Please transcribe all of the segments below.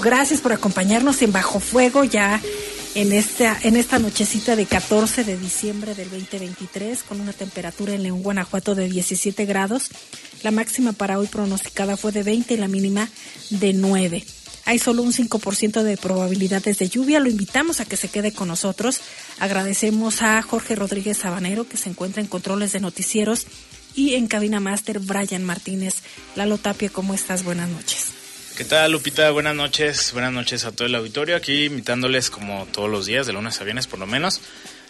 Gracias por acompañarnos en Bajo Fuego ya en esta, en esta nochecita de 14 de diciembre del 2023 con una temperatura en León, Guanajuato de 17 grados. La máxima para hoy pronosticada fue de 20 y la mínima de 9. Hay solo un 5% de probabilidades de lluvia. Lo invitamos a que se quede con nosotros. Agradecemos a Jorge Rodríguez Sabanero que se encuentra en controles de noticieros y en cabina máster Brian Martínez. Lalo Tapia, ¿cómo estás? Buenas noches. ¿Qué tal, Lupita? Buenas noches. Buenas noches a todo el auditorio. Aquí invitándoles, como todos los días, de lunes a viernes por lo menos,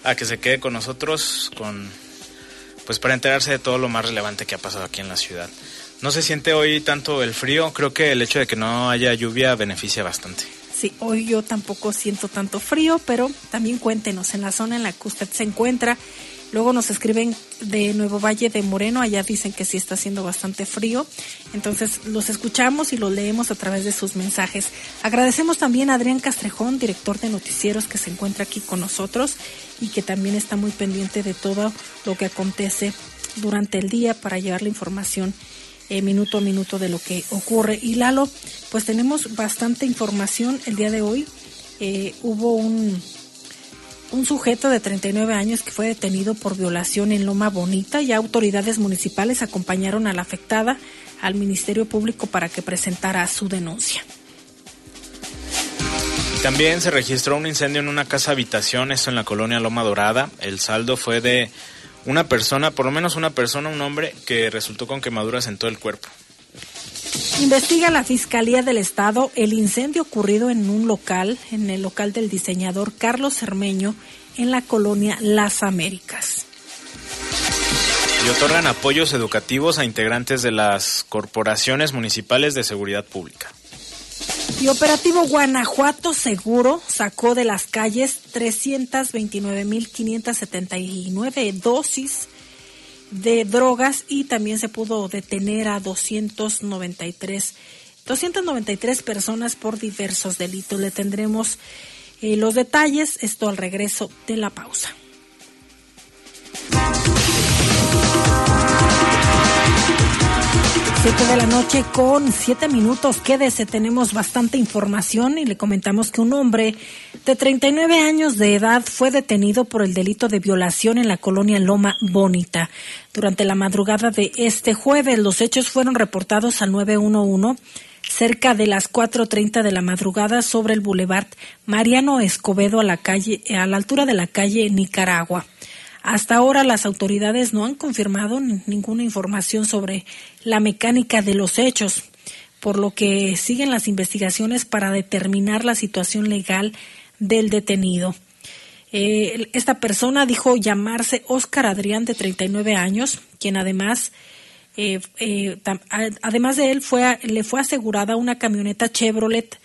a que se quede con nosotros con, pues para enterarse de todo lo más relevante que ha pasado aquí en la ciudad. No se siente hoy tanto el frío. Creo que el hecho de que no haya lluvia beneficia bastante. Sí, hoy yo tampoco siento tanto frío, pero también cuéntenos en la zona en la que usted se encuentra. Luego nos escriben de Nuevo Valle de Moreno, allá dicen que sí está haciendo bastante frío. Entonces los escuchamos y los leemos a través de sus mensajes. Agradecemos también a Adrián Castrejón, director de noticieros, que se encuentra aquí con nosotros y que también está muy pendiente de todo lo que acontece durante el día para llevar la información eh, minuto a minuto de lo que ocurre. Y Lalo, pues tenemos bastante información el día de hoy. Eh, hubo un un sujeto de 39 años que fue detenido por violación en Loma Bonita y autoridades municipales acompañaron a la afectada al Ministerio Público para que presentara su denuncia. También se registró un incendio en una casa habitación, esto en la colonia Loma Dorada. El saldo fue de una persona, por lo menos una persona, un hombre, que resultó con quemaduras en todo el cuerpo. Investiga la Fiscalía del Estado el incendio ocurrido en un local, en el local del diseñador Carlos Cermeño, en la colonia Las Américas. Y otorgan apoyos educativos a integrantes de las corporaciones municipales de seguridad pública. Y Operativo Guanajuato Seguro sacó de las calles 329.579 dosis de drogas y también se pudo detener a 293 293 personas por diversos delitos. Le tendremos eh, los detalles, esto al regreso de la pausa. Siete de la noche con siete minutos. Quédese, tenemos bastante información y le comentamos que un hombre de 39 años de edad fue detenido por el delito de violación en la colonia Loma Bonita. Durante la madrugada de este jueves, los hechos fueron reportados al 911 cerca de las 4.30 de la madrugada sobre el bulevar Mariano Escobedo a la calle, a la altura de la calle Nicaragua. Hasta ahora las autoridades no han confirmado ninguna información sobre la mecánica de los hechos, por lo que siguen las investigaciones para determinar la situación legal del detenido. Eh, esta persona dijo llamarse Óscar Adrián, de 39 años, quien además, eh, eh, además de él, fue, le fue asegurada una camioneta Chevrolet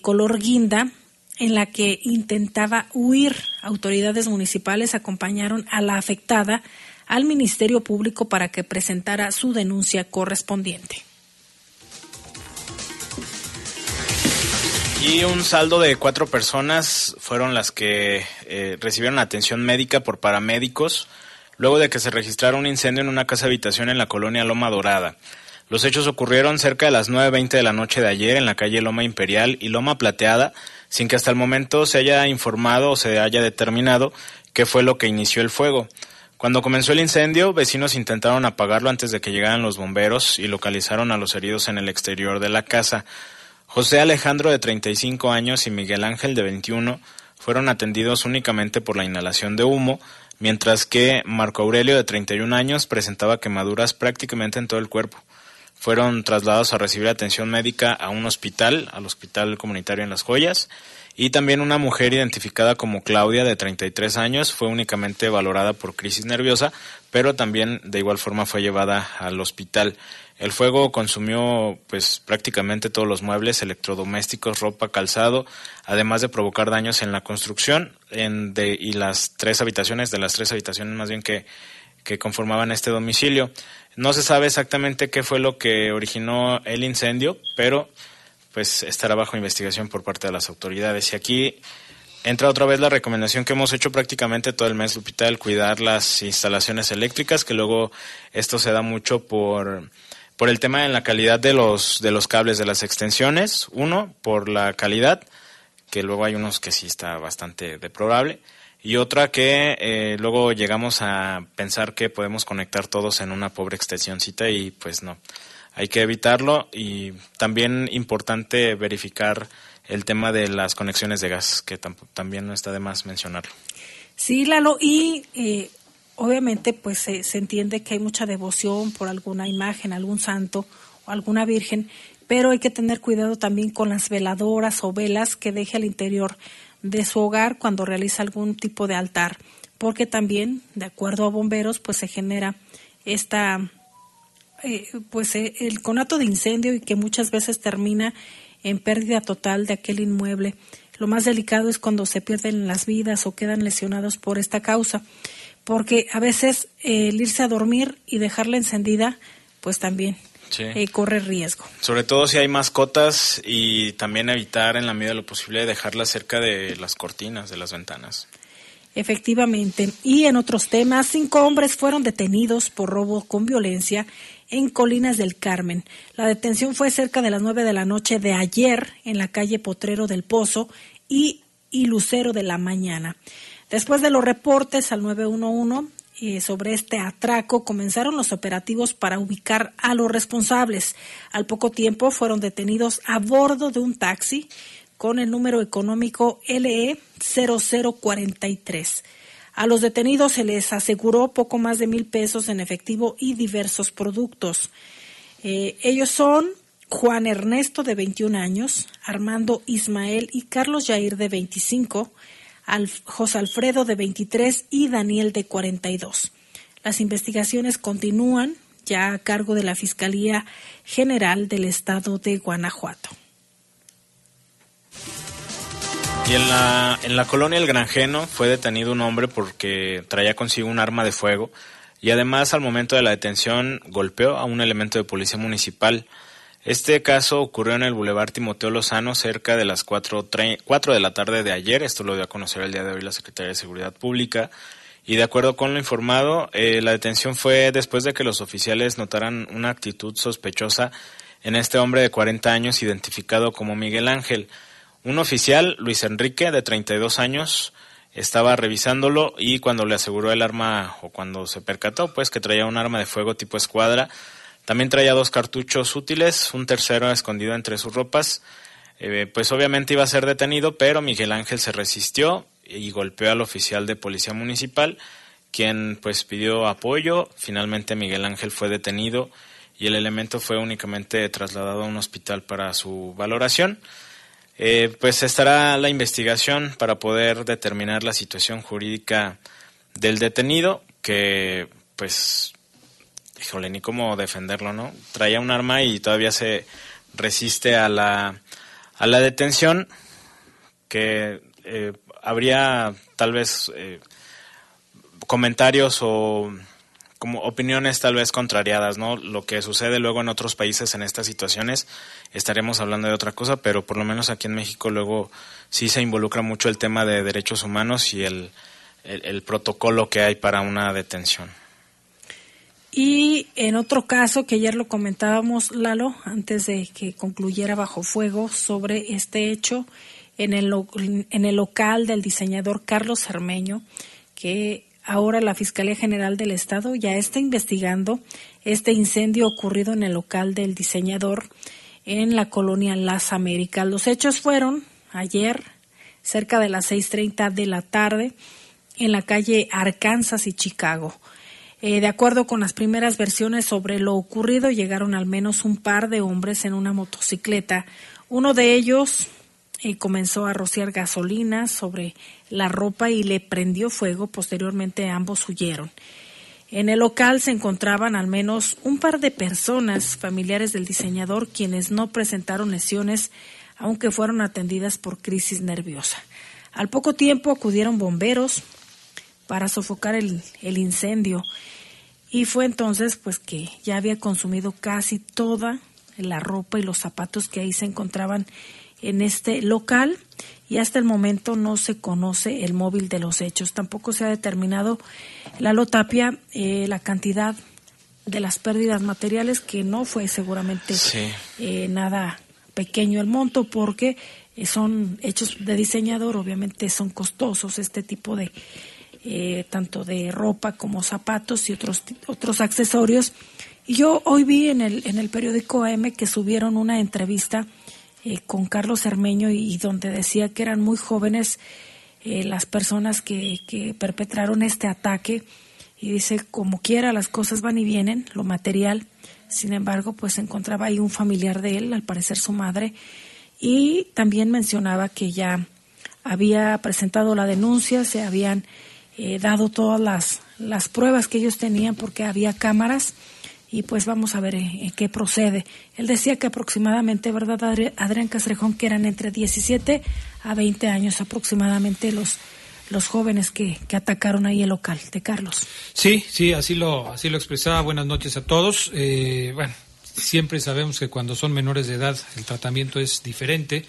color guinda en la que intentaba huir. Autoridades municipales acompañaron a la afectada al Ministerio Público para que presentara su denuncia correspondiente. Y un saldo de cuatro personas fueron las que eh, recibieron atención médica por paramédicos luego de que se registrara un incendio en una casa habitación en la colonia Loma Dorada. Los hechos ocurrieron cerca de las 9.20 de la noche de ayer en la calle Loma Imperial y Loma Plateada, sin que hasta el momento se haya informado o se haya determinado qué fue lo que inició el fuego. Cuando comenzó el incendio, vecinos intentaron apagarlo antes de que llegaran los bomberos y localizaron a los heridos en el exterior de la casa. José Alejandro de 35 años y Miguel Ángel de 21 fueron atendidos únicamente por la inhalación de humo, mientras que Marco Aurelio de 31 años presentaba quemaduras prácticamente en todo el cuerpo. Fueron trasladados a recibir atención médica a un hospital, al Hospital Comunitario en Las Joyas, y también una mujer identificada como Claudia de 33 años fue únicamente valorada por crisis nerviosa, pero también de igual forma fue llevada al hospital. El fuego consumió pues prácticamente todos los muebles, electrodomésticos, ropa, calzado, además de provocar daños en la construcción en de, y las tres habitaciones, de las tres habitaciones más bien que, que conformaban este domicilio. No se sabe exactamente qué fue lo que originó el incendio, pero pues estará bajo investigación por parte de las autoridades. Y aquí entra otra vez la recomendación que hemos hecho prácticamente todo el mes, Lupita, el cuidar las instalaciones eléctricas, que luego esto se da mucho por, por el tema en la calidad de los, de los cables de las extensiones, uno, por la calidad, que luego hay unos que sí está bastante deplorable, y otra que eh, luego llegamos a pensar que podemos conectar todos en una pobre extensioncita y pues no hay que evitarlo y también importante verificar el tema de las conexiones de gas, que también no está de más mencionarlo. Sí, Lalo, y eh, obviamente pues se entiende que hay mucha devoción por alguna imagen, algún santo o alguna virgen, pero hay que tener cuidado también con las veladoras o velas que deje al interior de su hogar cuando realiza algún tipo de altar, porque también, de acuerdo a bomberos, pues se genera esta eh, pues eh, el conato de incendio y que muchas veces termina en pérdida total de aquel inmueble. Lo más delicado es cuando se pierden las vidas o quedan lesionados por esta causa, porque a veces el irse a dormir y dejarla encendida, pues también corre riesgo. Sobre todo si hay mascotas y también evitar en la medida de lo posible dejarlas cerca de las cortinas, de las ventanas. Efectivamente. Y en otros temas, cinco hombres fueron detenidos por robo con violencia en Colinas del Carmen. La detención fue cerca de las nueve de la noche de ayer en la calle Potrero del Pozo y, y Lucero de la Mañana. Después de los reportes al 911 eh, sobre este atraco, comenzaron los operativos para ubicar a los responsables. Al poco tiempo fueron detenidos a bordo de un taxi con el número económico LE 0043. A los detenidos se les aseguró poco más de mil pesos en efectivo y diversos productos. Eh, ellos son Juan Ernesto, de 21 años, Armando Ismael y Carlos Jair, de 25, José Alfredo, de 23 y Daniel, de 42. Las investigaciones continúan ya a cargo de la Fiscalía General del Estado de Guanajuato. Y en la, en la colonia El Granjeno fue detenido un hombre porque traía consigo un arma de fuego y además al momento de la detención golpeó a un elemento de policía municipal. Este caso ocurrió en el Boulevard Timoteo Lozano cerca de las 4, de la tarde de ayer. Esto lo dio a conocer el día de hoy la Secretaría de Seguridad Pública. Y de acuerdo con lo informado, eh, la detención fue después de que los oficiales notaran una actitud sospechosa en este hombre de 40 años identificado como Miguel Ángel. Un oficial, Luis Enrique, de 32 años, estaba revisándolo y cuando le aseguró el arma o cuando se percató pues que traía un arma de fuego tipo escuadra, también traía dos cartuchos útiles, un tercero escondido entre sus ropas, eh, pues obviamente iba a ser detenido, pero Miguel Ángel se resistió y golpeó al oficial de policía municipal, quien pues pidió apoyo, finalmente Miguel Ángel fue detenido y el elemento fue únicamente trasladado a un hospital para su valoración. Eh, pues estará la investigación para poder determinar la situación jurídica del detenido, que pues, híjole, ni cómo defenderlo, ¿no? Traía un arma y todavía se resiste a la, a la detención, que eh, habría tal vez eh, comentarios o como opiniones tal vez contrariadas, ¿no? Lo que sucede luego en otros países en estas situaciones, estaremos hablando de otra cosa, pero por lo menos aquí en México luego sí se involucra mucho el tema de derechos humanos y el, el, protocolo que hay para una detención. Y en otro caso que ayer lo comentábamos, Lalo, antes de que concluyera bajo fuego sobre este hecho, en el, en el local del diseñador Carlos Armeño, que Ahora la Fiscalía General del Estado ya está investigando este incendio ocurrido en el local del diseñador en la colonia Las Américas. Los hechos fueron ayer, cerca de las 6.30 de la tarde, en la calle Arkansas y Chicago. Eh, de acuerdo con las primeras versiones sobre lo ocurrido, llegaron al menos un par de hombres en una motocicleta. Uno de ellos eh, comenzó a rociar gasolina sobre la ropa y le prendió fuego. Posteriormente ambos huyeron. En el local se encontraban al menos un par de personas familiares del diseñador quienes no presentaron lesiones, aunque fueron atendidas por crisis nerviosa. Al poco tiempo acudieron bomberos para sofocar el, el incendio. Y fue entonces pues que ya había consumido casi toda la ropa y los zapatos que ahí se encontraban en este local. Y hasta el momento no se conoce el móvil de los hechos. Tampoco se ha determinado la Lotapia eh, la cantidad de las pérdidas materiales, que no fue seguramente eh, nada pequeño el monto, porque son hechos de diseñador, obviamente son costosos este tipo de, tanto de ropa como zapatos y otros, otros accesorios. Y yo hoy vi en el, en el periódico AM que subieron una entrevista eh, con Carlos Hermeño y, donde decía que eran muy jóvenes eh, las personas que, que, perpetraron este ataque. Y dice como quiera las cosas van y vienen, lo material, sin embargo pues encontraba ahí un familiar de él, al parecer su madre, y también mencionaba que ya había presentado la denuncia, se habían eh, dado todas las, las pruebas que ellos tenían porque había cámaras y pues vamos a ver en, qué procede. Él decía que aproximadamente, ¿verdad, Adrián Castrejón, que eran entre 17 a 20 años aproximadamente los los jóvenes que, que atacaron ahí el local de Carlos. Sí, sí, así lo, así lo expresaba. Buenas noches a todos. Eh, bueno, siempre sabemos que cuando son menores de edad el tratamiento es diferente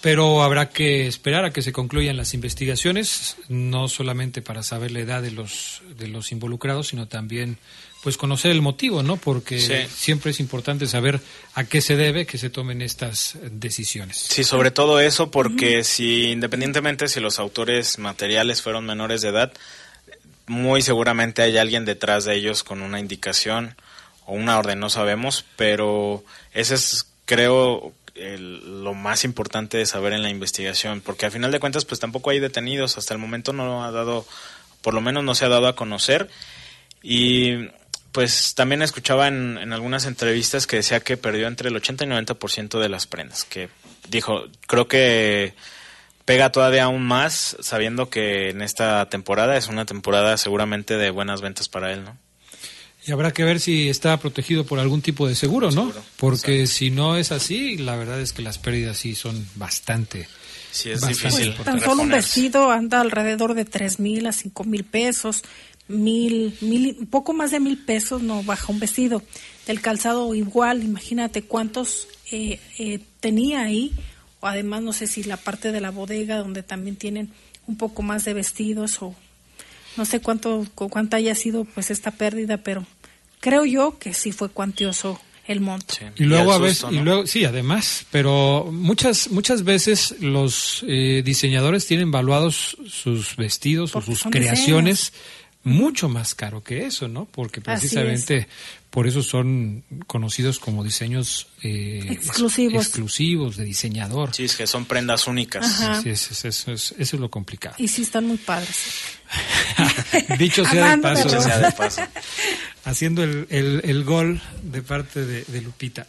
pero habrá que esperar a que se concluyan las investigaciones, no solamente para saber la edad de los de los involucrados, sino también pues conocer el motivo, ¿no? Porque siempre es importante saber a qué se debe que se tomen estas decisiones. Sí, sobre todo eso, porque si independientemente si los autores materiales fueron menores de edad, muy seguramente hay alguien detrás de ellos con una indicación o una orden, no sabemos, pero ese es, creo, lo más importante de saber en la investigación, porque al final de cuentas, pues tampoco hay detenidos, hasta el momento no ha dado, por lo menos no se ha dado a conocer. Y pues también escuchaba en, en, algunas entrevistas que decía que perdió entre el 80 y 90% de las prendas, que dijo, creo que pega todavía aún más sabiendo que en esta temporada es una temporada seguramente de buenas ventas para él, ¿no? Y habrá que ver si está protegido por algún tipo de seguro, ¿no? Porque si no es así, la verdad es que las pérdidas sí son bastante. Sí, es difícil. tan solo un vestido anda alrededor de tres mil a cinco mil pesos mil, mil, un poco más de mil pesos no baja un vestido. Del calzado igual, imagínate cuántos eh, eh, tenía ahí, o además no sé si la parte de la bodega donde también tienen un poco más de vestidos o no sé cuánto cuánto haya sido pues esta pérdida, pero creo yo que sí fue cuantioso el monto. Y luego a veces, y luego sí, además, pero muchas muchas veces los eh, diseñadores tienen valuados sus vestidos o sus creaciones mucho más caro que eso, ¿no? Porque precisamente por eso son conocidos como diseños eh, exclusivos. exclusivos de diseñador. Sí, es que son prendas únicas. Sí, eso, es, eso, es lo complicado. Y sí están muy padres. Dicho sea de paso. Haciendo el, el, el, gol de parte de, Lupita.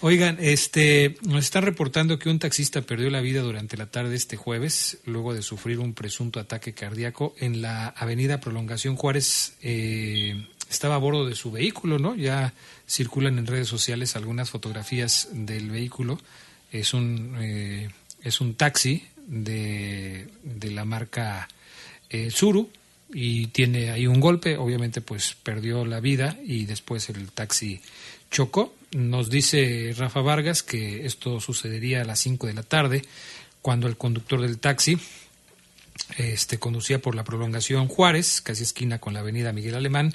Oigan, este, nos están reportando que un taxista perdió la vida durante la tarde este jueves, luego de sufrir un presunto ataque cardíaco en la avenida Prolongación Juárez. Eh, estaba a bordo de su vehículo, ¿no? Ya circulan en redes sociales algunas fotografías del vehículo. Es un, eh, es un taxi de, de la marca eh, Suru y tiene ahí un golpe. Obviamente, pues perdió la vida y después el taxi chocó. Nos dice Rafa Vargas que esto sucedería a las 5 de la tarde, cuando el conductor del taxi este, conducía por la prolongación Juárez, casi esquina con la avenida Miguel Alemán,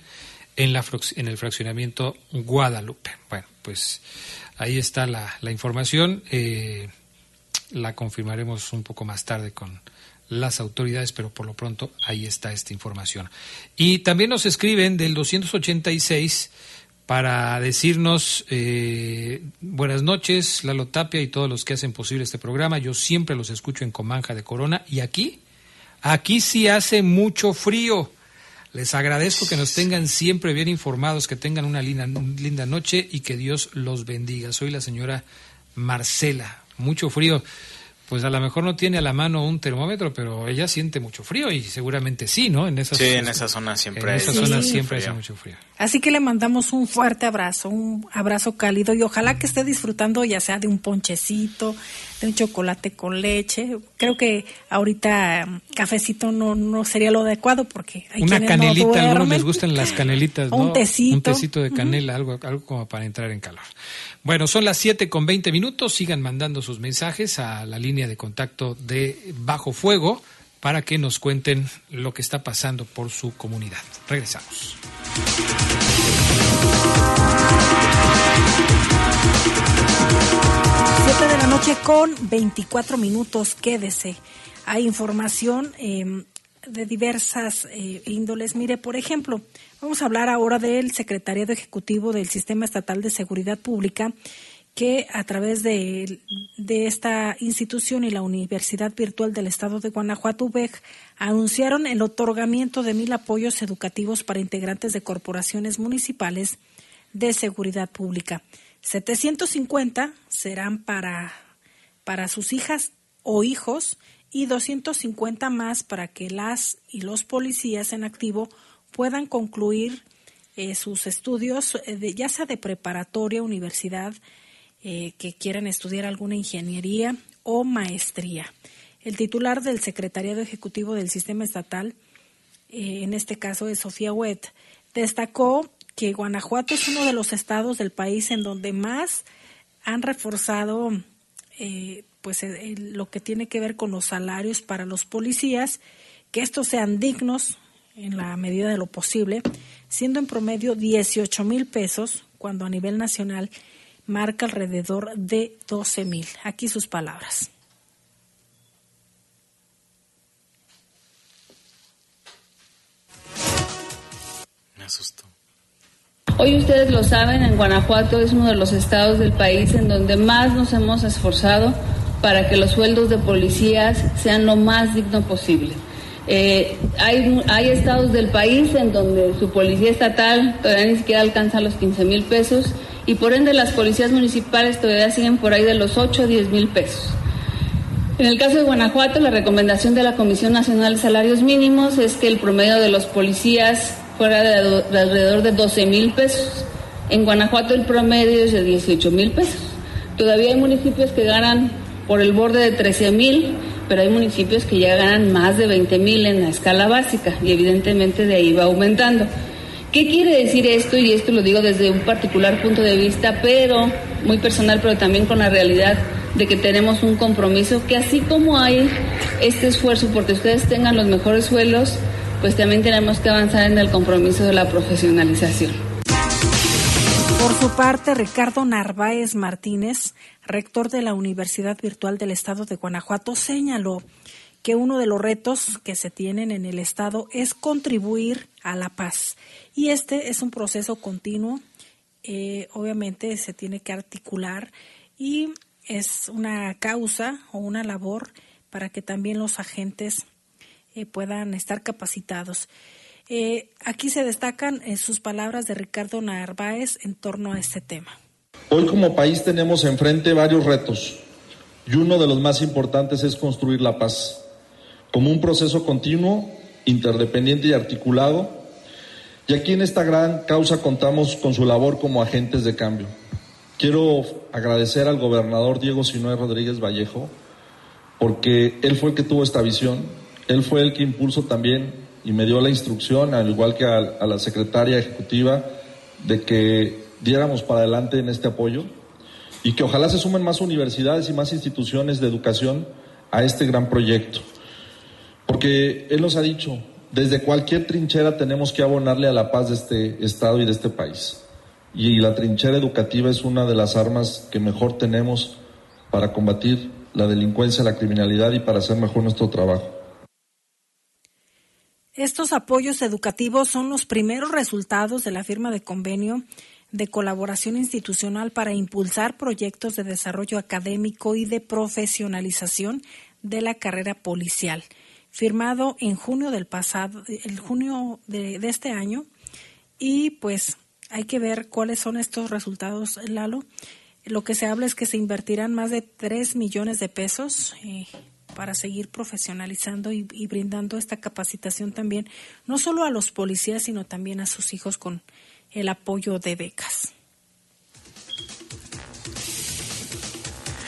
en, la, en el fraccionamiento Guadalupe. Bueno, pues ahí está la, la información. Eh, la confirmaremos un poco más tarde con las autoridades, pero por lo pronto ahí está esta información. Y también nos escriben del 286 para decirnos eh, buenas noches, Lalo Tapia y todos los que hacen posible este programa. Yo siempre los escucho en Comanja de Corona y aquí, aquí sí hace mucho frío. Les agradezco que nos tengan siempre bien informados, que tengan una linda, linda noche y que Dios los bendiga. Soy la señora Marcela. Mucho frío pues a lo mejor no tiene a la mano un termómetro, pero ella siente mucho frío y seguramente sí, ¿no? En esas, sí, en esa zona siempre, en esa zona siempre hace mucho frío. Así que le mandamos un fuerte abrazo, un abrazo cálido y ojalá que esté disfrutando ya sea de un ponchecito, de un chocolate con leche. Creo que ahorita mm, cafecito no, no sería lo adecuado porque hay una canelita, a algunos les gustan las canelitas, ¿no? Un tecito. Un tecito de canela, algo, algo como para entrar en calor. Bueno, son las 7 con 20 minutos. Sigan mandando sus mensajes a la línea de contacto de Bajo Fuego para que nos cuenten lo que está pasando por su comunidad. Regresamos. Siete de la noche con 24 minutos. Quédese. Hay información eh, de diversas eh, índoles. Mire, por ejemplo, vamos a hablar ahora del Secretariado Ejecutivo del Sistema Estatal de Seguridad Pública, que a través de, de esta institución y la Universidad Virtual del Estado de Guanajuato, UBEG, anunciaron el otorgamiento de mil apoyos educativos para integrantes de corporaciones municipales de seguridad pública. 750 serán para, para sus hijas o hijos y 250 más para que las y los policías en activo puedan concluir eh, sus estudios, eh, ya sea de preparatoria, universidad, eh, que quieran estudiar alguna ingeniería o maestría. El titular del Secretariado Ejecutivo del Sistema Estatal, en este caso es Sofía Wet, destacó que Guanajuato es uno de los estados del país en donde más han reforzado pues eh, lo que tiene que ver con los salarios para los policías, que estos sean dignos en la medida de lo posible, siendo en promedio 18 mil pesos, cuando a nivel nacional marca alrededor de 12 mil. Aquí sus palabras. Me asustó. Hoy ustedes lo saben, en Guanajuato es uno de los estados del país en donde más nos hemos esforzado para que los sueldos de policías sean lo más digno posible. Eh, hay, hay estados del país en donde su policía estatal todavía ni siquiera alcanza los 15 mil pesos y por ende las policías municipales todavía siguen por ahí de los 8 o 10 mil pesos. En el caso de Guanajuato, la recomendación de la Comisión Nacional de Salarios Mínimos es que el promedio de los policías fuera de, de alrededor de 12 mil pesos. En Guanajuato el promedio es de 18 mil pesos. Todavía hay municipios que ganan por el borde de 13 mil, pero hay municipios que ya ganan más de 20 mil en la escala básica y evidentemente de ahí va aumentando. ¿Qué quiere decir esto? Y esto lo digo desde un particular punto de vista, pero muy personal, pero también con la realidad de que tenemos un compromiso, que así como hay este esfuerzo porque ustedes tengan los mejores suelos, pues también tenemos que avanzar en el compromiso de la profesionalización. Por su parte, Ricardo Narváez Martínez, rector de la Universidad Virtual del Estado de Guanajuato, señaló que uno de los retos que se tienen en el Estado es contribuir a la paz. Y este es un proceso continuo, eh, obviamente se tiene que articular y es una causa o una labor para que también los agentes eh, puedan estar capacitados. Eh, aquí se destacan en sus palabras de Ricardo Narváez en torno a este tema. Hoy como país tenemos enfrente varios retos y uno de los más importantes es construir la paz como un proceso continuo, interdependiente y articulado. Y aquí en esta gran causa contamos con su labor como agentes de cambio. Quiero agradecer al gobernador Diego Sinoé Rodríguez Vallejo porque él fue el que tuvo esta visión, él fue el que impulsó también y me dio la instrucción, al igual que a, la secretaria ejecutiva, de que diéramos para adelante en este apoyo y que ojalá se sumen más universidades y más instituciones de educación a este gran proyecto. Porque él nos ha dicho, desde cualquier trinchera tenemos que abonarle a la paz de este Estado y de este país. Y la trinchera educativa es una de las armas que mejor tenemos para combatir la delincuencia, la criminalidad y para hacer mejor nuestro trabajo. Estos apoyos educativos son los primeros resultados de la firma de convenio de colaboración institucional para impulsar proyectos de desarrollo académico y de profesionalización de la carrera policial, firmado en junio del pasado, el junio de, de este año, y pues hay que ver cuáles son estos resultados, Lalo. Lo que se habla es que se invertirán más de 3 millones de pesos eh, para seguir profesionalizando y, brindando esta capacitación también, no solo a los policías, sino también a sus hijos con el apoyo de becas.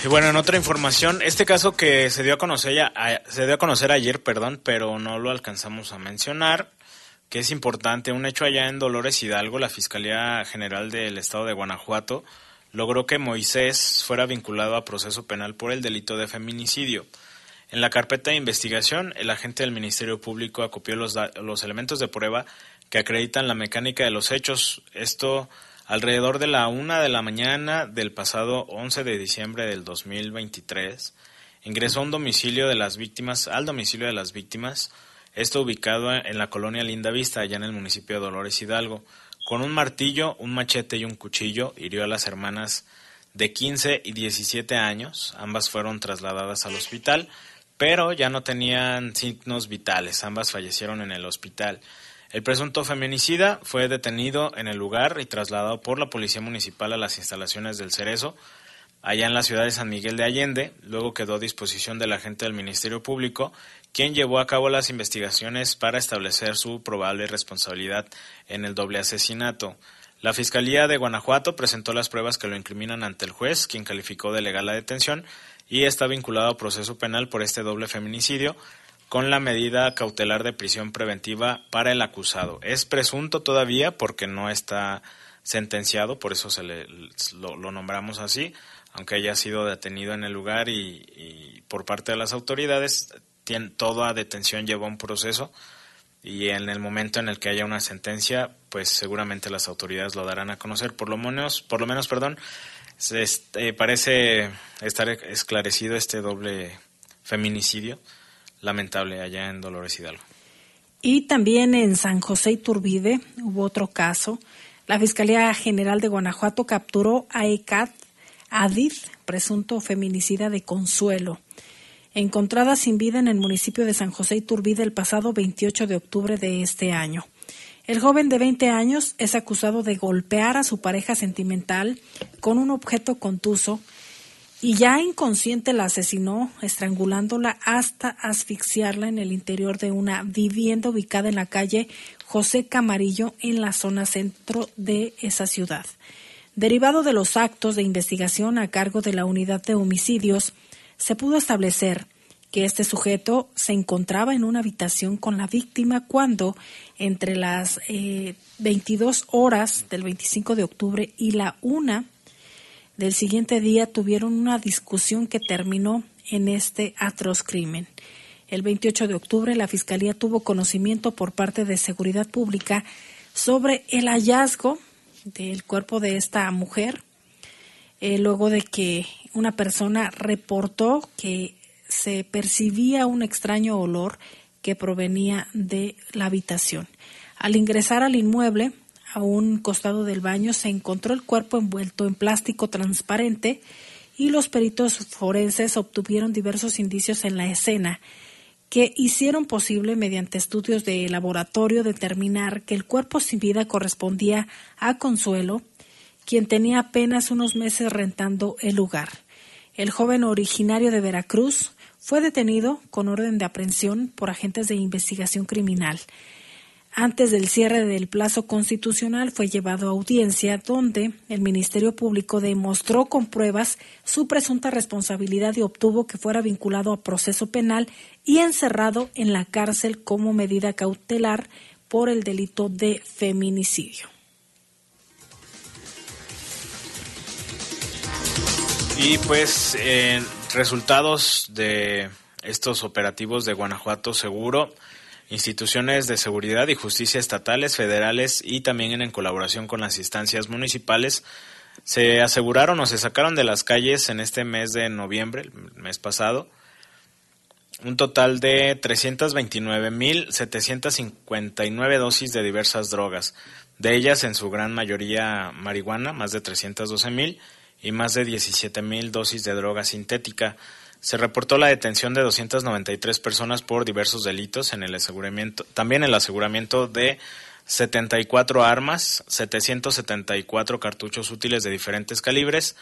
Y bueno, en otra información, este caso que se dio a conocer ya, se dio a conocer ayer, perdón, pero no lo alcanzamos a mencionar, que es importante, un hecho allá en Dolores Hidalgo, la Fiscalía General del Estado de Guanajuato logró que Moisés fuera vinculado a proceso penal por el delito de feminicidio. En la carpeta de investigación, el agente del Ministerio Público acopió los, elementos de prueba que acreditan la mecánica de los hechos. Esto alrededor de la una de la mañana del pasado 11 de diciembre del 2023. Ingresó un domicilio de las víctimas, al domicilio de las víctimas, esto ubicado en la colonia Linda Vista, allá en el municipio de Dolores Hidalgo. Con un martillo, un machete y un cuchillo hirió a las hermanas de 15 y 17 años. Ambas fueron trasladadas al hospital, pero ya no tenían signos vitales. Ambas fallecieron en el hospital. El presunto feminicida fue detenido en el lugar y trasladado por la Policía Municipal a las instalaciones del Cerezo, allá en la ciudad de San Miguel de Allende. Luego quedó a disposición del agente del Ministerio Público, quien llevó a cabo las investigaciones para establecer su probable responsabilidad en el doble asesinato. La Fiscalía de Guanajuato presentó las pruebas que lo incriminan ante el juez, quien calificó de legal la detención y está vinculado a proceso penal por este doble feminicidio, con la medida cautelar de prisión preventiva para el acusado. Es presunto todavía porque no está sentenciado, por eso se le, lo, nombramos así, aunque haya sido detenido en el lugar y, por parte de las autoridades, tiene, toda detención lleva un proceso y en el momento en el que haya una sentencia, pues seguramente las autoridades lo darán a conocer. Por lo menos, por lo menos, perdón, este, parece estar esclarecido este doble feminicidio lamentable allá en Dolores Hidalgo. Y también en San José Iturbide hubo otro caso. La Fiscalía General de Guanajuato capturó a Ecat Adid, presunto feminicida de Consuelo, encontrada sin vida en el municipio de San José Iturbide el pasado 28 de octubre de este año. El joven de 20 años es acusado de golpear a su pareja sentimental con un objeto contuso y ya inconsciente la asesinó, estrangulándola hasta asfixiarla en el interior de una vivienda ubicada en la calle José Camarillo en la zona centro de esa ciudad. Derivado de los actos de investigación a cargo de la unidad de homicidios, se pudo establecer que este sujeto se encontraba en una habitación con la víctima cuando entre las 22 eh, horas del 25 de octubre y la una del siguiente día tuvieron una discusión que terminó en este atroz crimen. El 28 de octubre la Fiscalía tuvo conocimiento por parte de Seguridad Pública sobre el hallazgo del cuerpo de esta mujer, eh, luego de que una persona reportó que se percibía un extraño olor que provenía de la habitación. Al ingresar al inmueble, a un costado del baño se encontró el cuerpo envuelto en plástico transparente y los peritos forenses obtuvieron diversos indicios en la escena que hicieron posible mediante estudios de laboratorio determinar que el cuerpo sin vida correspondía a Consuelo, quien tenía apenas unos meses rentando el lugar. El joven originario de Veracruz fue detenido con orden de aprehensión por agentes de investigación criminal. Antes del cierre del plazo constitucional fue llevado a audiencia donde el Ministerio Público demostró con pruebas su presunta responsabilidad y obtuvo que fuera vinculado a proceso penal y encerrado en la cárcel como medida cautelar por el delito de feminicidio. Y pues resultados de estos operativos de Guanajuato Seguro instituciones de seguridad y justicia estatales, federales y también en colaboración con las instancias municipales se aseguraron o se sacaron de las calles en este mes de noviembre, el mes pasado, un total de 329.759 dosis de diversas drogas, de ellas en su gran mayoría marihuana, más de 312.000, y más de 17.000 dosis de droga sintética. Se reportó la detención de 293 personas por diversos delitos en el aseguramiento, también el aseguramiento de 74 armas, 774 cartuchos útiles de diferentes calibres,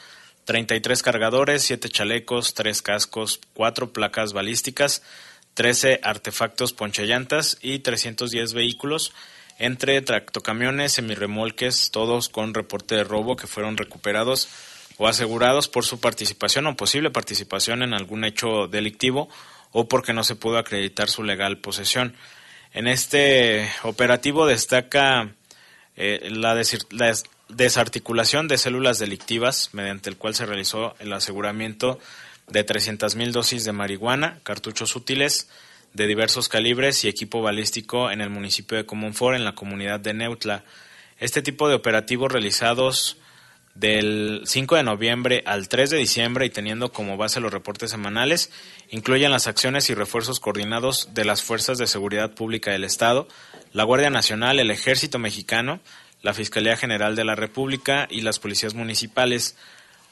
33 cargadores, 7 chalecos, 3 cascos, 4 placas balísticas, 13 artefactos ponchellantas y 310 vehículos, entre tractocamiones, semirremolques, todos con reporte de robo que fueron recuperados o asegurados por su participación o posible participación en algún hecho delictivo o porque no se pudo acreditar su legal posesión. En este operativo destaca eh, la, la, desarticulación de células delictivas, mediante el cual se realizó el aseguramiento de 300.000 dosis de marihuana, cartuchos útiles de diversos calibres y equipo balístico en el municipio de Comonfort, en la comunidad de Neutla. Este tipo de operativos realizados del 5 de noviembre al 3 de diciembre y teniendo como base los reportes semanales, incluyen las acciones y refuerzos coordinados de las Fuerzas de Seguridad Pública del Estado, la Guardia Nacional, el Ejército Mexicano, la Fiscalía General de la República y las policías municipales.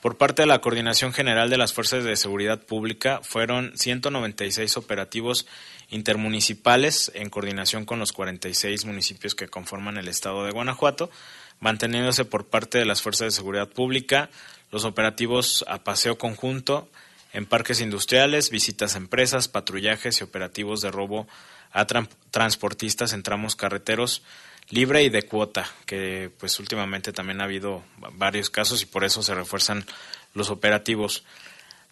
Por parte de la Coordinación General de las Fuerzas de Seguridad Pública fueron 196 operativos intermunicipales en coordinación con los 46 municipios que conforman el estado de Guanajuato, manteniéndose por parte de las Fuerzas de Seguridad Pública los operativos a paseo conjunto en parques industriales, visitas a empresas, patrullajes y operativos de robo a transportistas en tramos carreteros libre y de cuota, que pues últimamente también ha habido varios casos y por eso se refuerzan los operativos.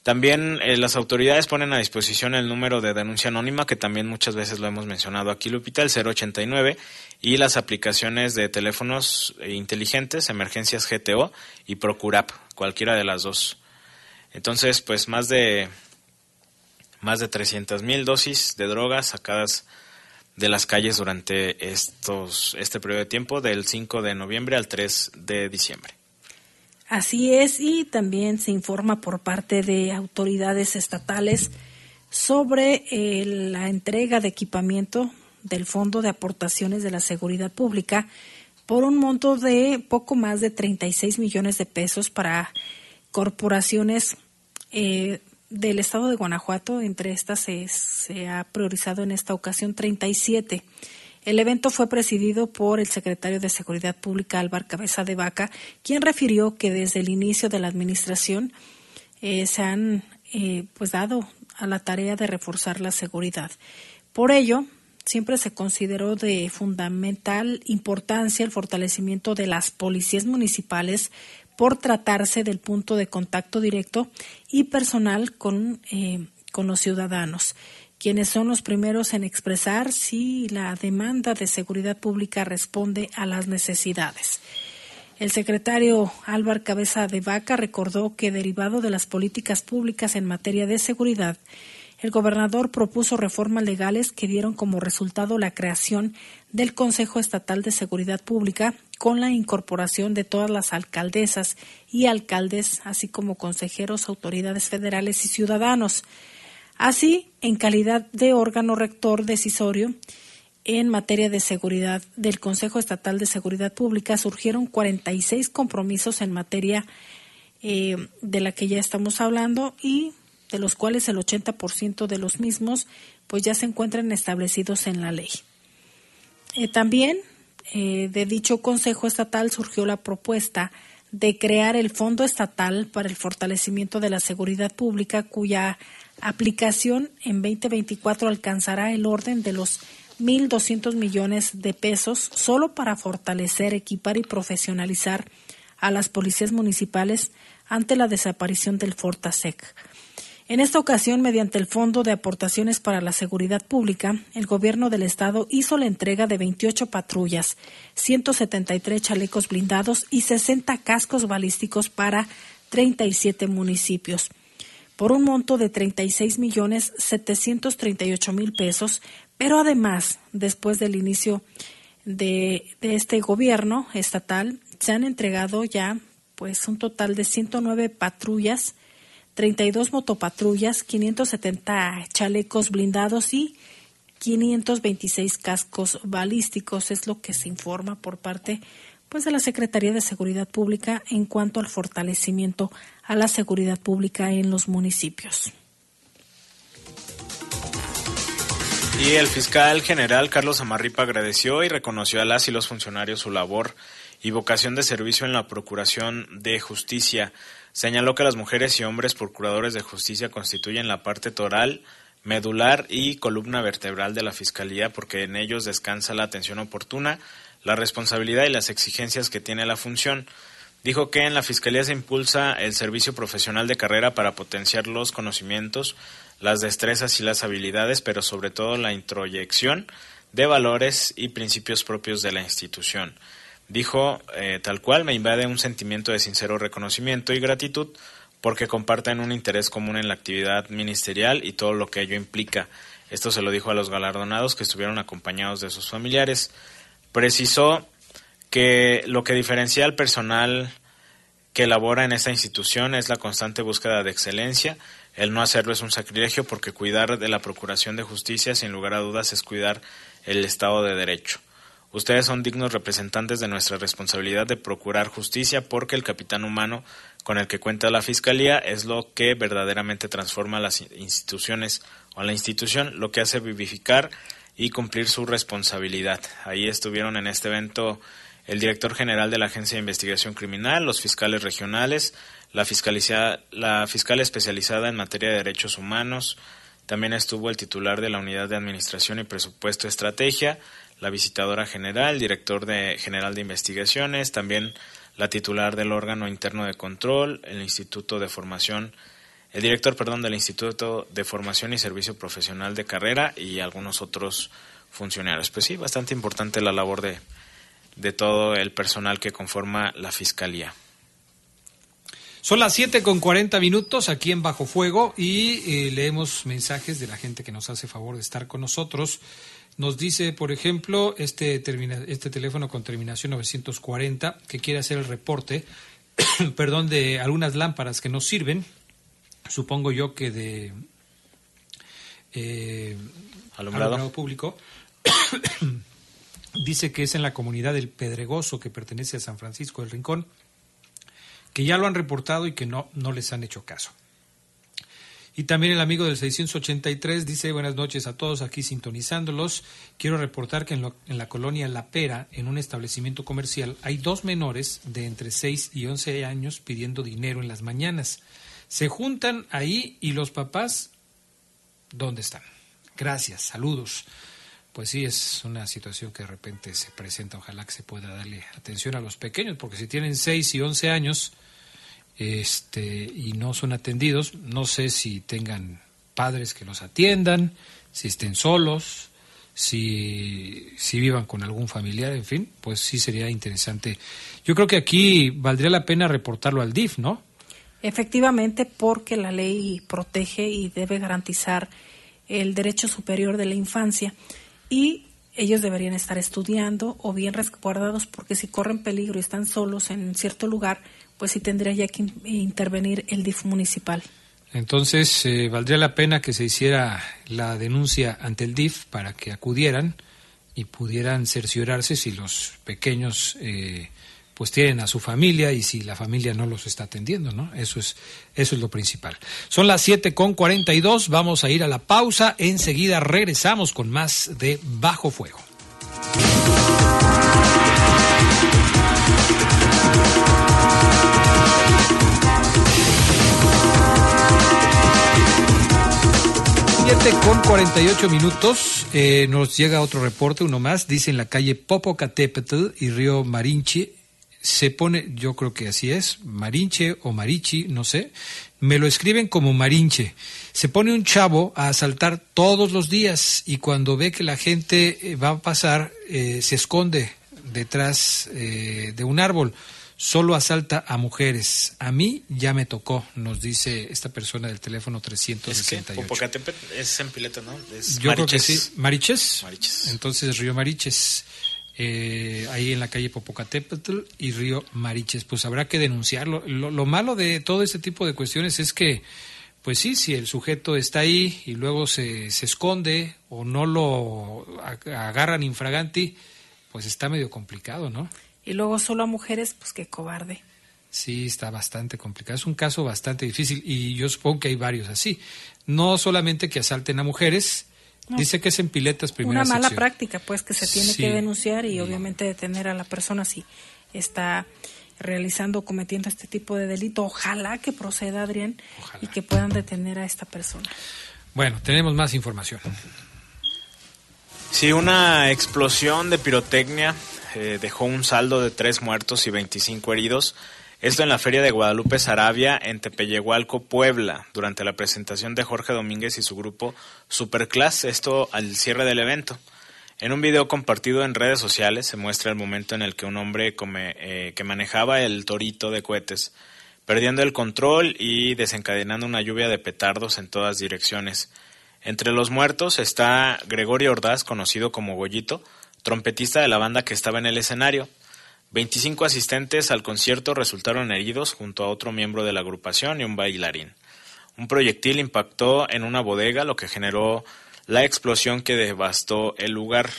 También eh, las autoridades ponen a disposición el número de denuncia anónima, que también muchas veces lo hemos mencionado aquí, Lupita, el 089, y las aplicaciones de teléfonos eh, inteligentes, emergencias GTO y Procurap, cualquiera de las dos. Entonces, pues más de más de 300 mil dosis de drogas sacadas de las calles durante estos, este periodo de tiempo, del 5 de noviembre al 3 de diciembre. Así es, y también se informa por parte de autoridades estatales sobre eh, la entrega de equipamiento del Fondo de Aportaciones de la Seguridad Pública por un monto de poco más de 36 millones de pesos para corporaciones eh, del estado de Guanajuato, entre estas se, ha priorizado en esta ocasión 37. El evento fue presidido por el secretario de Seguridad Pública, Álvaro Cabeza de Vaca, quien refirió que desde el inicio de la administración eh, se han eh, pues dado a la tarea de reforzar la seguridad. Por ello, siempre se consideró de fundamental importancia el fortalecimiento de las policías municipales por tratarse del punto de contacto directo y personal con, eh, con los ciudadanos, quienes son los primeros en expresar si la demanda de seguridad pública responde a las necesidades. El secretario Álvaro Cabeza de Vaca recordó que derivado de las políticas públicas en materia de seguridad, el gobernador propuso reformas legales que dieron como resultado la creación del Consejo Estatal de Seguridad Pública con la incorporación de todas las alcaldesas y alcaldes, así como consejeros, autoridades federales y ciudadanos. Así, en calidad de órgano rector decisorio, en materia de seguridad del Consejo Estatal de Seguridad Pública surgieron 46 compromisos en materia eh, de la que ya estamos hablando y de los cuales el 80% de los mismos pues ya se encuentran establecidos en la ley. Eh, también eh, de dicho Consejo Estatal surgió la propuesta de crear el Fondo Estatal para el Fortalecimiento de la Seguridad Pública, cuya aplicación en 2024 alcanzará el orden de los 1.200 millones de pesos solo para fortalecer, equipar y profesionalizar a las policías municipales ante la desaparición del Fortasec. En esta ocasión, mediante el Fondo de Aportaciones para la Seguridad Pública, el Gobierno del Estado hizo la entrega de 28 patrullas, 173 chalecos blindados y 60 cascos balísticos para 37 municipios, por un monto de 36 millones 738 mil pesos, pero además, después del inicio de, este gobierno estatal, se han entregado ya pues un total de 109 patrullas, 32 motopatrullas, 570 chalecos blindados y 526 cascos balísticos. Es lo que se informa por parte pues de la Secretaría de Seguridad Pública en cuanto al fortalecimiento a la seguridad pública en los municipios. Y el fiscal general Carlos Amarripa agradeció y reconoció a las y los funcionarios su labor y vocación de servicio en la Procuración de Justicia. Señaló que las mujeres y hombres procuradores de justicia constituyen la parte toral, medular y columna vertebral de la Fiscalía porque en ellos descansa la atención oportuna, la responsabilidad y las exigencias que tiene la función. Dijo que en la Fiscalía se impulsa el servicio profesional de carrera para potenciar los conocimientos, las destrezas y las habilidades, pero sobre todo la introyección de valores y principios propios de la institución. Dijo, eh, tal cual, me invade un sentimiento de sincero reconocimiento y gratitud porque comparten un interés común en la actividad ministerial y todo lo que ello implica. Esto se lo dijo a los galardonados que estuvieron acompañados de sus familiares. Precisó que lo que diferencia al personal que labora en esta institución es la constante búsqueda de excelencia. El no hacerlo es un sacrilegio porque cuidar de la Procuración de Justicia, sin lugar a dudas, es cuidar el Estado de Derecho. Ustedes son dignos representantes de nuestra responsabilidad de procurar justicia porque el capitán humano con el que cuenta la Fiscalía es lo que verdaderamente transforma las instituciones o la institución, lo que hace vivificar y cumplir su responsabilidad. Ahí estuvieron en este evento el director general de la Agencia de Investigación Criminal, los fiscales regionales, la, la fiscal especializada en materia de derechos humanos, también estuvo el titular de la Unidad de Administración y Presupuesto Estrategia, la visitadora general, director de, general de investigaciones, también la titular del órgano interno de control, el Instituto de Formación, el director, perdón, del Instituto de Formación y Servicio Profesional de Carrera y algunos otros funcionarios. Pues sí, bastante importante la labor de, de todo el personal que conforma la Fiscalía. Son las 7 con 40 minutos aquí en Bajo Fuego y eh, leemos mensajes de la gente que nos hace favor de estar con nosotros. Nos dice, por ejemplo, este, este teléfono con terminación 940 que quiere hacer el reporte, perdón, de algunas lámparas que nos sirven. Supongo yo que de eh, alumbrado público. dice que es en la comunidad del Pedregoso que pertenece a San Francisco del Rincón, que ya lo han reportado y que no, no les han hecho caso. Y también el amigo del 683 dice buenas noches a todos aquí sintonizándolos. Quiero reportar que en, en, la colonia La Pera, en un establecimiento comercial, hay dos menores de entre 6 y 11 años pidiendo dinero en las mañanas. Se juntan ahí y los papás, ¿dónde están? Gracias, saludos pues sí es una situación que de repente se presenta. Ojalá que se pueda darle atención a los pequeños, porque si tienen 6 y 11 años este, y no son atendidos, no sé si tengan padres que los atiendan, si estén solos, si, si vivan con algún familiar, en fin, pues sí sería interesante. Yo creo que aquí valdría la pena reportarlo al DIF, ¿no? Efectivamente, porque la ley protege y debe garantizar el derecho superior de la infancia y ellos deberían estar estudiando o bien resguardados porque si corren peligro y están solos en cierto lugar, pues sí tendría ya que intervenir el DIF municipal. Entonces, eh, valdría la pena que se hiciera la denuncia ante el DIF para que acudieran y pudieran cerciorarse si los pequeños eh, pues tienen a su familia y si la familia no los está atendiendo, ¿no? Eso es, eso es lo principal. Son las 7 con 42, vamos a ir a la pausa, enseguida regresamos con más de Bajo Fuego. con 48 minutos, eh, nos llega otro reporte, uno más, dice en la calle Popocatépetl y Río Marinche, se pone, yo creo que así es, Marinche o Marichi, no sé, me lo escriben como Marinche. Se pone un chavo a asaltar todos los días y cuando ve que la gente eh, va a pasar, eh, se esconde detrás eh, de un árbol. Solo asalta a mujeres. A mí ya me tocó, nos dice esta persona del teléfono 368. Es, es en Pileta, ¿no? Yo creo que sí. ¿Mariches? Entonces, Río Mariches. Eh, ahí en la calle Popocatépetl y Río Mariches. Pues habrá que denunciarlo. Lo, malo de todo este tipo de cuestiones es que, pues sí, si el sujeto está ahí y luego se, se esconde o no lo agarran infraganti, pues está medio complicado, ¿no? Y luego solo a mujeres, pues qué cobarde. Sí, está bastante complicado. Es un caso bastante difícil y yo supongo que hay varios así. No solamente que asalten a mujeres, dice que es en piletas primera Una mala práctica, pues, que se tiene que denunciar y obviamente detener a la persona si está realizando o cometiendo este tipo de delito. Ojalá que proceda, Adrián, y que puedan detener a esta persona. Bueno, tenemos más información. Sí, una explosión de pirotecnia eh, dejó un saldo de tres muertos y 25 heridos esto en la Feria de Guadalupe Sarabia en Tepeyehualco, Puebla, durante la presentación de Jorge Domínguez y su grupo Superclass, esto al cierre del evento. En un video compartido en redes sociales se muestra el momento en el que un hombre eh, que manejaba el torito de cohetes, perdiendo el control y desencadenando una lluvia de petardos en todas direcciones. Entre los muertos está Gregorio Ordaz, conocido como Goyito, trompetista de la banda que estaba en el escenario. 25 asistentes al concierto resultaron heridos junto a otro miembro de la agrupación y un bailarín. Un proyectil impactó en una bodega, lo que generó la explosión que devastó el lugar.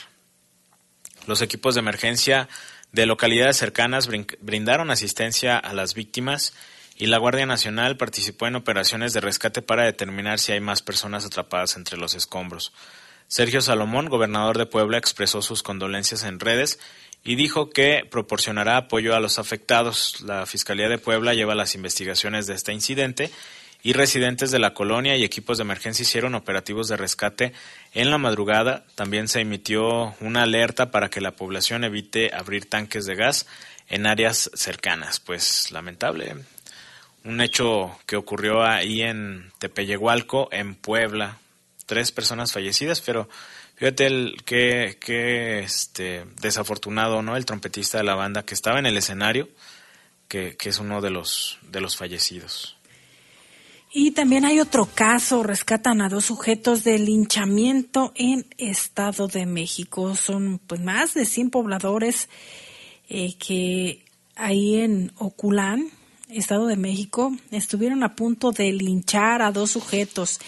Los equipos de emergencia de localidades cercanas brindaron asistencia a las víctimas y la Guardia Nacional participó en operaciones de rescate para determinar si hay más personas atrapadas entre los escombros. Sergio Salomón, gobernador de Puebla, expresó sus condolencias en redes y dijo que proporcionará apoyo a los afectados. La Fiscalía de Puebla lleva las investigaciones de este incidente y residentes de la colonia y equipos de emergencia hicieron operativos de rescate en la madrugada. También se emitió una alerta para que la población evite abrir tanques de gas en áreas cercanas. Pues lamentable. Un hecho que ocurrió ahí en Tepeyehualco, en Puebla. Tres personas fallecidas, pero Fíjate el que, este, desafortunado, ¿no? El trompetista de la banda que estaba en el escenario, que, es uno de los, de los fallecidos. Y también hay otro caso, rescatan a dos sujetos de linchamiento en Estado de México. Son pues más de 100 pobladores eh, que ahí en Oculán, Estado de México, estuvieron a punto de linchar a dos sujetos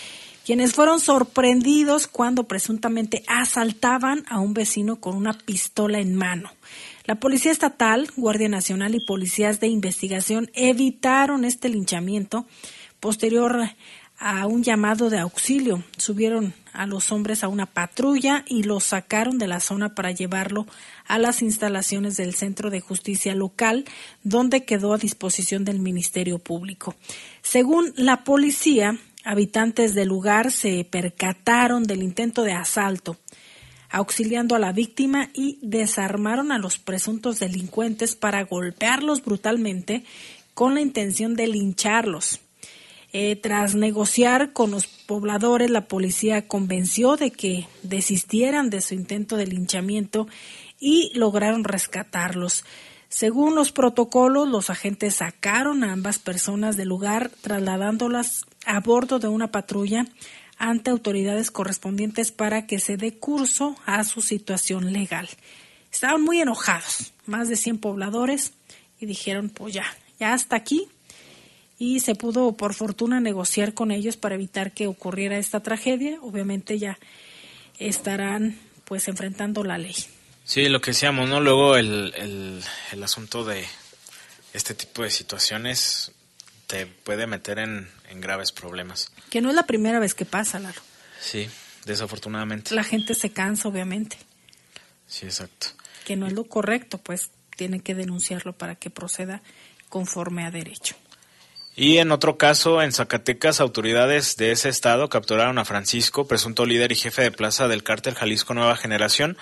quienes fueron sorprendidos cuando presuntamente asaltaban a un vecino con una pistola en mano. La Policía Estatal, Guardia Nacional y policías de investigación evitaron este linchamiento posterior a un llamado de auxilio. Subieron a los hombres a una patrulla y los sacaron de la zona para llevarlo a las instalaciones del Centro de Justicia local, donde quedó a disposición del Ministerio Público. Según la policía, Habitantes del lugar se percataron del intento de asalto, auxiliando a la víctima y desarmaron a los presuntos delincuentes para golpearlos brutalmente con la intención de lincharlos. Eh, tras negociar con los pobladores, la policía convenció de que desistieran de su intento de linchamiento y lograron rescatarlos. Según los protocolos, los agentes sacaron a ambas personas del lugar, trasladándolas a bordo de una patrulla ante autoridades correspondientes para que se dé curso a su situación legal. Estaban muy enojados, más de 100 pobladores, y dijeron, pues ya, ya hasta aquí. Y se pudo, por fortuna, negociar con ellos para evitar que ocurriera esta tragedia. Obviamente ya estarán pues enfrentando la ley. Sí, lo que decíamos, ¿no? Luego el, el, asunto de este tipo de situaciones te puede meter en, graves problemas. Que no es la primera vez que pasa, Laro. Sí, desafortunadamente. La gente se cansa, obviamente. Sí, exacto. Que no es lo correcto, pues tiene que denunciarlo para que proceda conforme a derecho. Y en otro caso, en Zacatecas, autoridades de ese estado capturaron a Francisco, presunto líder y jefe de plaza del cártel Jalisco Nueva Generación,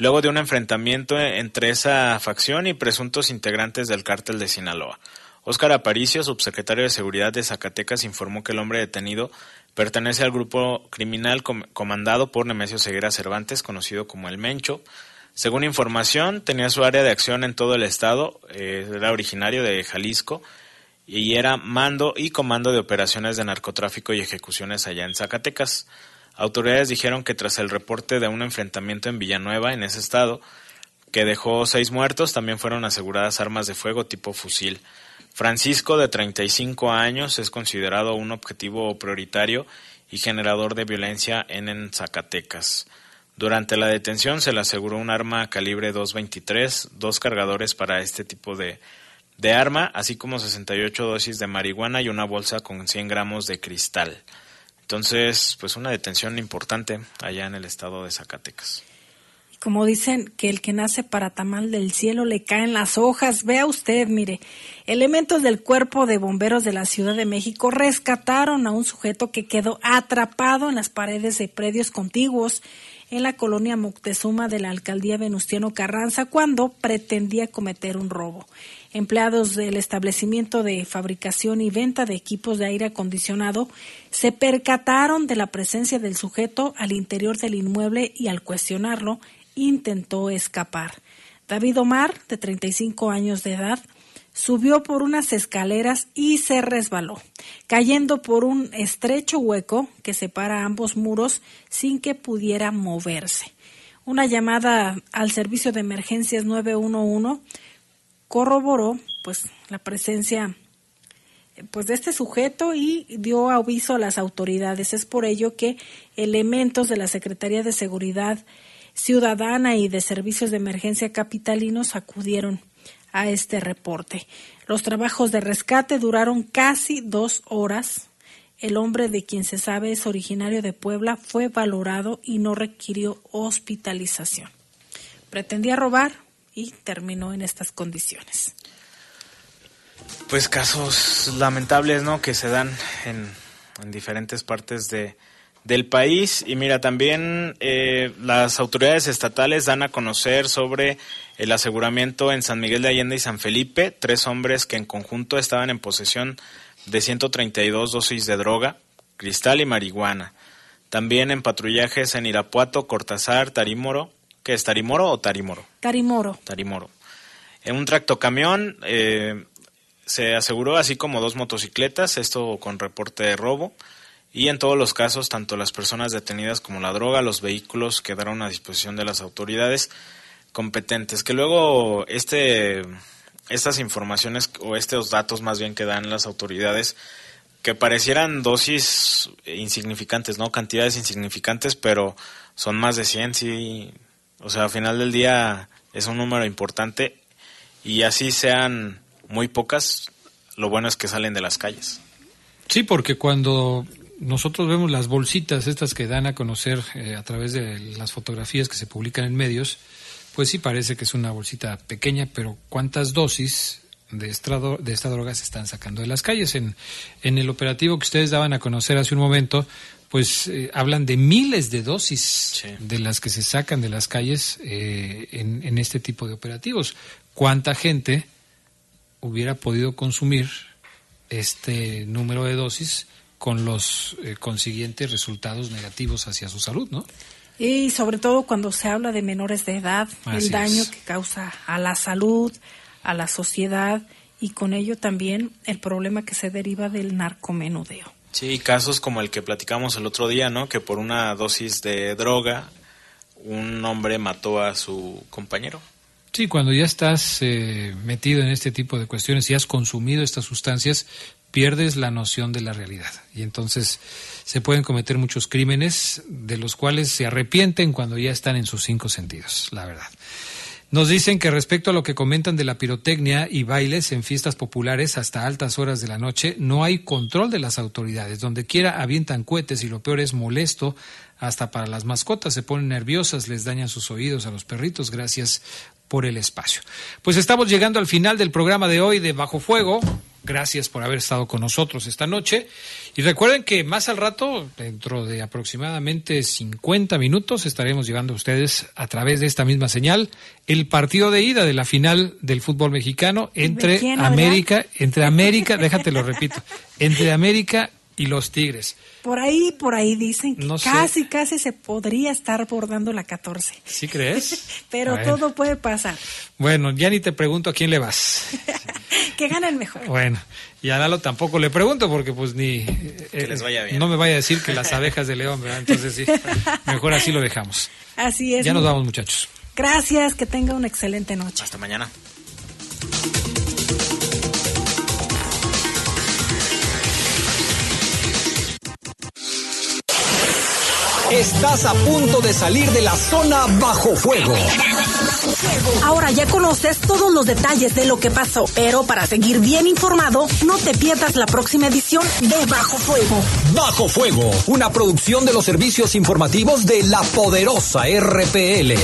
luego de un enfrentamiento entre esa facción y presuntos integrantes del cártel de Sinaloa. Óscar Aparicio, subsecretario de Seguridad de Zacatecas, informó que el hombre detenido pertenece al grupo criminal comandado por Nemesio Ceguera Cervantes, conocido como El Mencho. Según información, tenía su área de acción en todo el estado, eh, era originario de Jalisco y era mando y comando de operaciones de narcotráfico y ejecuciones allá en Zacatecas. Autoridades dijeron que tras el reporte de un enfrentamiento en Villanueva, en ese estado, que dejó seis muertos. También fueron aseguradas armas de fuego tipo fusil. Francisco, de 35 años, es considerado un objetivo prioritario y generador de violencia en Zacatecas. Durante la detención se le aseguró un arma calibre 223, dos cargadores para este tipo de, de arma, así como 68 dosis de marihuana y una bolsa con 100 gramos de cristal. Entonces, pues una detención importante allá en el estado de Zacatecas como dicen que el que nace para tamal del cielo le caen las hojas. Vea usted, mire, elementos del cuerpo de bomberos de la Ciudad de México rescataron a un sujeto que quedó atrapado en las paredes de predios contiguos en la colonia Moctezuma de la alcaldía Venustiano Carranza cuando pretendía cometer un robo. Empleados del establecimiento de fabricación y venta de equipos de aire acondicionado se percataron de la presencia del sujeto al interior del inmueble y al cuestionarlo intentó escapar. David Omar, de 35 años de edad, subió por unas escaleras y se resbaló, cayendo por un estrecho hueco que separa ambos muros sin que pudiera moverse. Una llamada al servicio de emergencias 911 corroboró pues la presencia pues de este sujeto y dio aviso a las autoridades. Es por ello que elementos de la Secretaría de Seguridad Ciudadana y de Servicios de Emergencia Capitalinos acudieron a este reporte. Los trabajos de rescate duraron casi dos horas. El hombre de quien se sabe es originario de Puebla fue valorado y no requirió hospitalización. Pretendía robar y terminó en estas condiciones. Pues casos lamentables, ¿no? Que se dan en, en diferentes partes de, del país. Y mira, también eh, las autoridades estatales dan a conocer sobre el aseguramiento en San Miguel de Allende y San Felipe, tres hombres que en conjunto estaban en posesión de 132 dosis de droga, cristal y marihuana. También en patrullajes en Irapuato, Cortázar, Tarímoro. ¿Qué es Tarimoro o Tarimoro? Tarimoro. Tarimoro. En un tractocamión eh, se aseguró así como dos motocicletas, esto con reporte de robo y en todos los casos, tanto las personas detenidas como la droga, los vehículos quedaron a disposición de las autoridades competentes. Que luego este, estas informaciones o estos datos más bien que dan las autoridades que parecieran dosis insignificantes, ¿no? Cantidades insignificantes, pero son más de 100, sí. O sea, al final del día es un número importante y así sean muy pocas, lo bueno es que salen de las calles. Sí, porque cuando nosotros vemos las bolsitas estas que dan a conocer eh, a través de las fotografías que se publican en medios, pues sí parece que es una bolsita pequeña, pero ¿cuántas dosis de esta, de esta droga se están sacando de las calles? En, en el operativo que ustedes daban a conocer hace un momento, pues eh, hablan de miles de dosis de las que se sacan de las calles eh, en, en este tipo de operativos. ¿Cuánta gente hubiera podido consumir este número de dosis? con los eh, consiguientes resultados negativos hacia su salud, ¿no? Y sobre todo cuando se habla de menores de edad, el daño que causa a la salud, a la sociedad y con ello también el problema que se deriva del narcomenudeo. Sí, casos como el que platicamos el otro día, ¿no? Que por una dosis de droga un hombre mató a su compañero. Sí, cuando ya estás eh, metido en este tipo de cuestiones y has consumido estas sustancias, pierdes la noción de la realidad. Y entonces se pueden cometer muchos crímenes de los cuales se arrepienten cuando ya están en sus cinco sentidos, la verdad. Nos dicen que respecto a lo que comentan de la pirotecnia y bailes en fiestas populares hasta altas horas de la noche, no hay control de las autoridades. Donde quiera avientan cohetes y lo peor es molesto hasta para las mascotas. Se ponen nerviosas, les dañan sus oídos a los perritos. Gracias por el espacio. Pues estamos llegando al final del programa de hoy de Bajo Fuego. Gracias por haber estado con nosotros esta noche. Y recuerden que más al rato, dentro de aproximadamente 50 minutos, estaremos llevando a ustedes a través de esta misma señal el partido de ida de la final del fútbol mexicano entre América, entre América, déjate lo repito, entre América y los Tigres. Por ahí, por ahí dicen que casi, casi se podría estar bordando la 14. ¿Sí crees? Pero todo puede pasar. Bueno, ya ni te pregunto a quién le vas. que gane el mejor. Bueno, y a Lalo tampoco le pregunto porque pues ni... que les vaya bien. No me vaya a decir que las abejas de León, ¿verdad? Entonces sí, mejor así lo dejamos. Así es. Ya nos vamos, muchachos. Gracias, que tenga una excelente noche. Hasta mañana. Estás a punto de salir de la zona bajo fuego. Ahora ya conoces todos los detalles de lo que pasó, pero para seguir bien informado, no te pierdas la próxima edición de Bajo Fuego. Bajo Fuego, una producción de los servicios informativos de la poderosa RPL.